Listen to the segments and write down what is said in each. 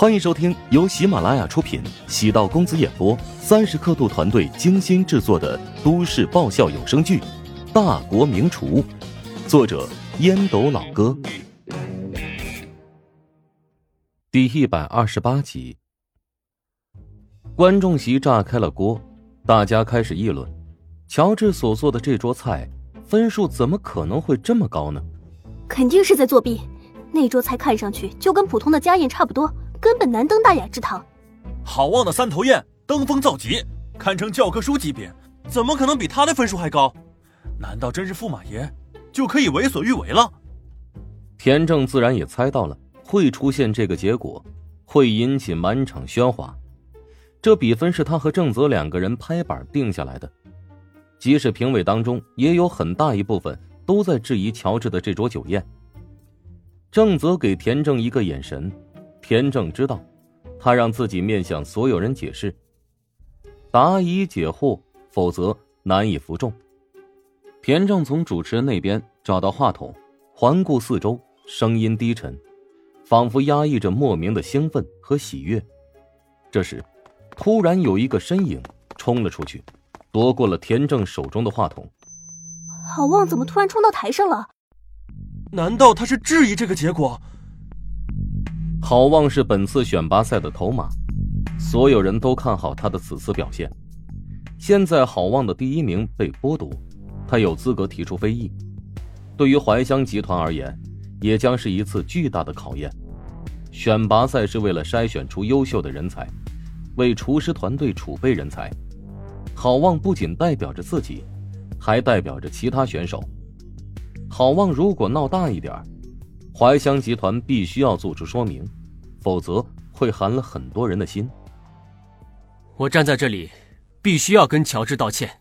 欢迎收听由喜马拉雅出品、喜道公子演播、三十刻度团队精心制作的都市爆笑有声剧《大国名厨》，作者烟斗老哥，第一百二十八集。观众席炸开了锅，大家开始议论：乔治所做的这桌菜分数怎么可能会这么高呢？肯定是在作弊。那桌菜看上去就跟普通的家宴差不多。根本难登大雅之堂。好望的三头雁登峰造极，堪称教科书级别，怎么可能比他的分数还高？难道真是驸马爷就可以为所欲为了？田正自然也猜到了会出现这个结果，会引起满场喧哗。这比分是他和正泽两个人拍板定下来的，即使评委当中也有很大一部分都在质疑乔治的这桌酒宴。正泽给田正一个眼神。田正知道，他让自己面向所有人解释，答疑解惑，否则难以服众。田正从主持人那边找到话筒，环顾四周，声音低沉，仿佛压抑着莫名的兴奋和喜悦。这时，突然有一个身影冲了出去，夺过了田正手中的话筒。郝望怎么突然冲到台上了？难道他是质疑这个结果？郝望是本次选拔赛的头马，所有人都看好他的此次表现。现在郝望的第一名被剥夺，他有资格提出非议。对于怀香集团而言，也将是一次巨大的考验。选拔赛是为了筛选出优秀的人才，为厨师团队储备人才。郝望不仅代表着自己，还代表着其他选手。郝望如果闹大一点怀香集团必须要做出说明，否则会寒了很多人的心。我站在这里，必须要跟乔治道歉，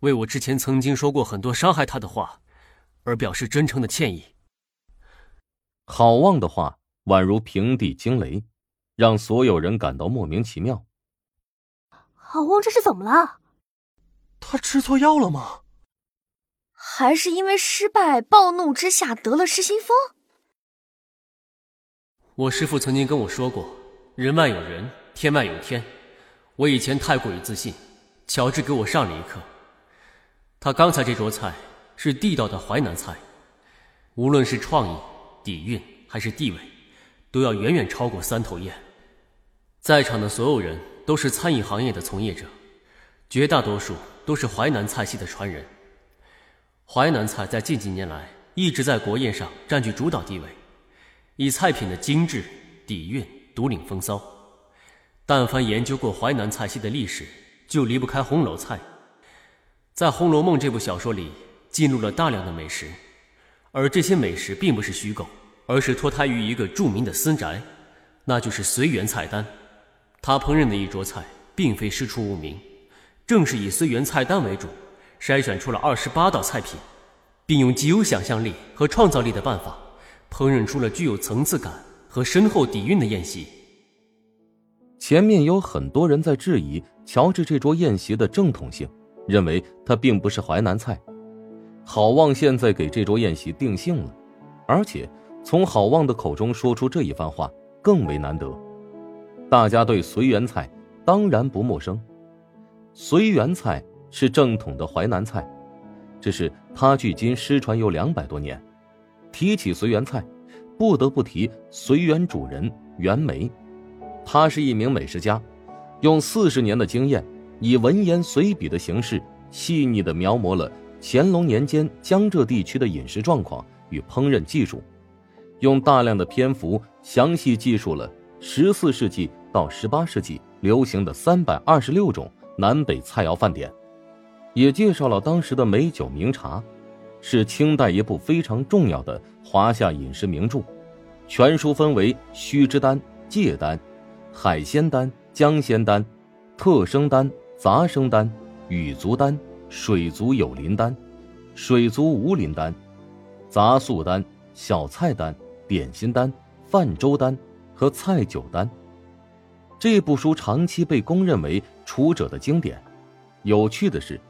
为我之前曾经说过很多伤害他的话，而表示真诚的歉意。好望的话宛如平地惊雷，让所有人感到莫名其妙。好望这是怎么了？他吃错药了吗？还是因为失败，暴怒之下得了失心疯。我师父曾经跟我说过：“人外有人，天外有天。”我以前太过于自信，乔治给我上了一课。他刚才这桌菜是地道的淮南菜，无论是创意、底蕴还是地位，都要远远超过三头宴。在场的所有人都是餐饮行业的从业者，绝大多数都是淮南菜系的传人。淮南菜在近几年来一直在国宴上占据主导地位，以菜品的精致、底蕴独领风骚。但凡研究过淮南菜系的历史，就离不开红楼菜。在《红楼梦》这部小说里，记录了大量的美食，而这些美食并不是虚构，而是脱胎于一个著名的私宅，那就是随缘菜单。他烹饪的一桌菜，并非师出无名，正是以随缘菜单为主。筛选出了二十八道菜品，并用极有想象力和创造力的办法，烹饪出了具有层次感和深厚底蕴的宴席。前面有很多人在质疑乔治这桌宴席的正统性，认为它并不是淮南菜。郝望现在给这桌宴席定性了，而且从郝望的口中说出这一番话更为难得。大家对随缘菜当然不陌生，随缘菜。是正统的淮南菜，只是它距今失传有两百多年。提起随园菜，不得不提随园主人袁枚。他是一名美食家，用四十年的经验，以文言随笔的形式，细腻地描摹了乾隆年间江浙地区的饮食状况与烹饪技术，用大量的篇幅详细记述了十四世纪到十八世纪流行的三百二十六种南北菜肴饭点。也介绍了当时的美酒名茶，是清代一部非常重要的华夏饮食名著。全书分为须知丹、芥丹、海鲜丹、姜鲜丹、特生丹、杂生丹、羽足丹、水足有鳞丹、水足无鳞丹、杂素丹、小菜丹、点心丹、饭粥丹和菜酒丹。这部书长期被公认为厨者的经典。有趣的是。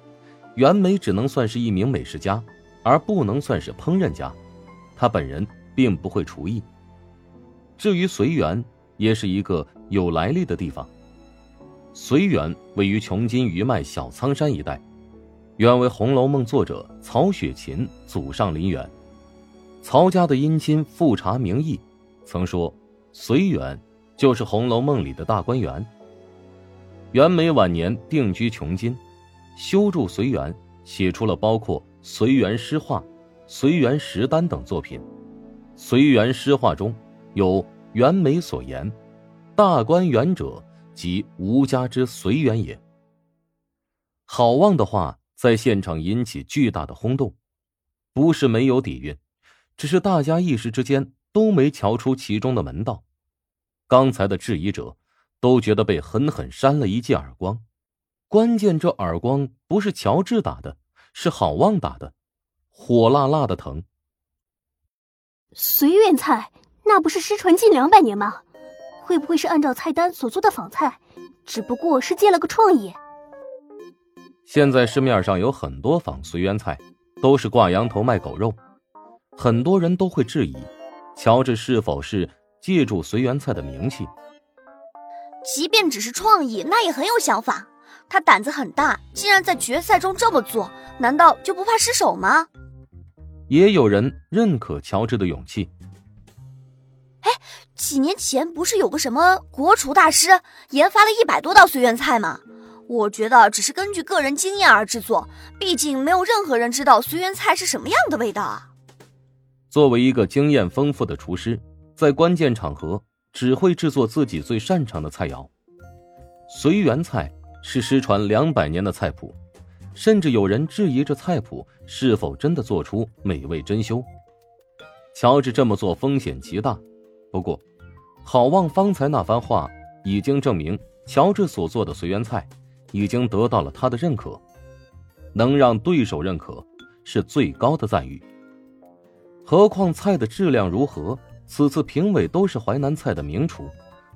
袁枚只能算是一名美食家，而不能算是烹饪家。他本人并不会厨艺。至于随缘，也是一个有来历的地方。随园位于琼津余脉小仓山一带，原为《红楼梦》作者曹雪芹祖上林园。曹家的姻亲富察名义曾说，随园就是《红楼梦》里的大观园。袁枚晚年定居琼津，修筑随园，写出了包括《随园诗话》《随园食单》等作品。《随园诗话》中有袁枚所言：“大观园者，即吾家之随园也。”郝望的话在现场引起巨大的轰动，不是没有底蕴，只是大家一时之间都没瞧出其中的门道。刚才的质疑者。都觉得被狠狠扇了一记耳光，关键这耳光不是乔治打的，是郝望打的，火辣辣的疼。随园菜那不是失传近两百年吗？会不会是按照菜单所做的仿菜，只不过是借了个创意？现在市面上有很多仿随园菜，都是挂羊头卖狗肉，很多人都会质疑，乔治是否是借助随园菜的名气。即便只是创意，那也很有想法。他胆子很大，竟然在决赛中这么做，难道就不怕失手吗？也有人认可乔治的勇气。哎，几年前不是有个什么国厨大师研发了一百多道随园菜吗？我觉得只是根据个人经验而制作，毕竟没有任何人知道随园菜是什么样的味道啊。作为一个经验丰富的厨师，在关键场合。只会制作自己最擅长的菜肴。随园菜是失传两百年的菜谱，甚至有人质疑这菜谱是否真的做出美味珍馐。乔治这么做风险极大，不过，郝望方才那番话已经证明，乔治所做的随园菜已经得到了他的认可。能让对手认可，是最高的赞誉。何况菜的质量如何？此次评委都是淮南菜的名厨，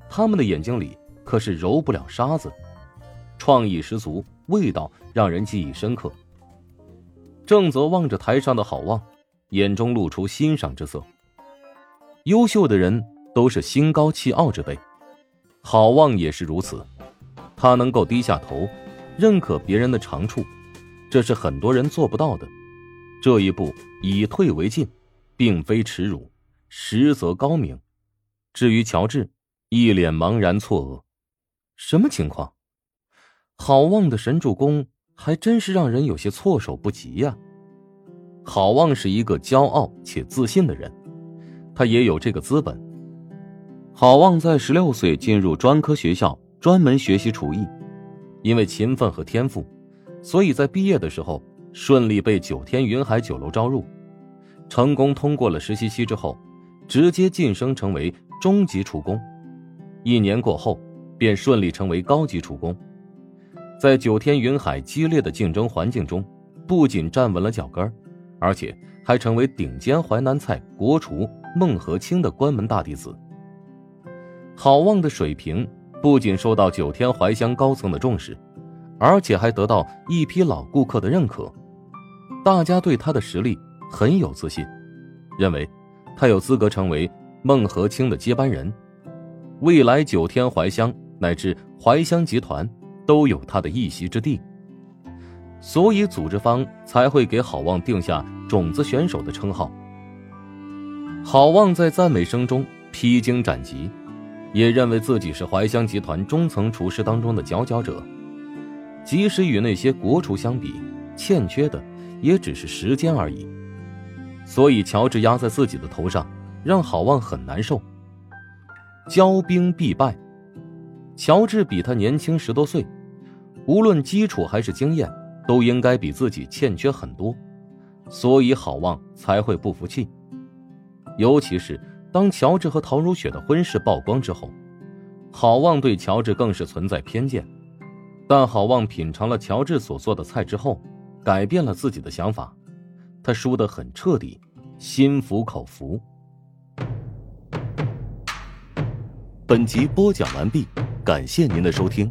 他们的眼睛里可是揉不了沙子，创意十足，味道让人记忆深刻。正则望着台上的郝望，眼中露出欣赏之色。优秀的人都是心高气傲之辈，郝望也是如此。他能够低下头，认可别人的长处，这是很多人做不到的。这一步以退为进，并非耻辱。实则高明。至于乔治，一脸茫然错愕，什么情况？郝望的神助攻还真是让人有些措手不及呀。郝望是一个骄傲且自信的人，他也有这个资本。好望在十六岁进入专科学校，专门学习厨艺。因为勤奋和天赋，所以在毕业的时候顺利被九天云海酒楼招入，成功通过了实习期之后。直接晋升成为中级厨工，一年过后，便顺利成为高级厨工。在九天云海激烈的竞争环境中，不仅站稳了脚跟而且还成为顶尖淮南菜国厨孟和清的关门大弟子。郝望的水平不仅受到九天淮乡高层的重视，而且还得到一批老顾客的认可，大家对他的实力很有自信，认为。他有资格成为孟和清的接班人，未来九天怀乡乃至怀乡集团都有他的一席之地，所以组织方才会给郝望定下种子选手的称号。郝望在赞美声中披荆斩棘，也认为自己是怀乡集团中层厨师当中的佼佼者，即使与那些国厨相比，欠缺的也只是时间而已。所以，乔治压在自己的头上，让郝望很难受。骄兵必败，乔治比他年轻十多岁，无论基础还是经验，都应该比自己欠缺很多，所以郝望才会不服气。尤其是当乔治和陶如雪的婚事曝光之后，郝望对乔治更是存在偏见。但郝望品尝了乔治所做的菜之后，改变了自己的想法。他输得很彻底，心服口服。本集播讲完毕，感谢您的收听。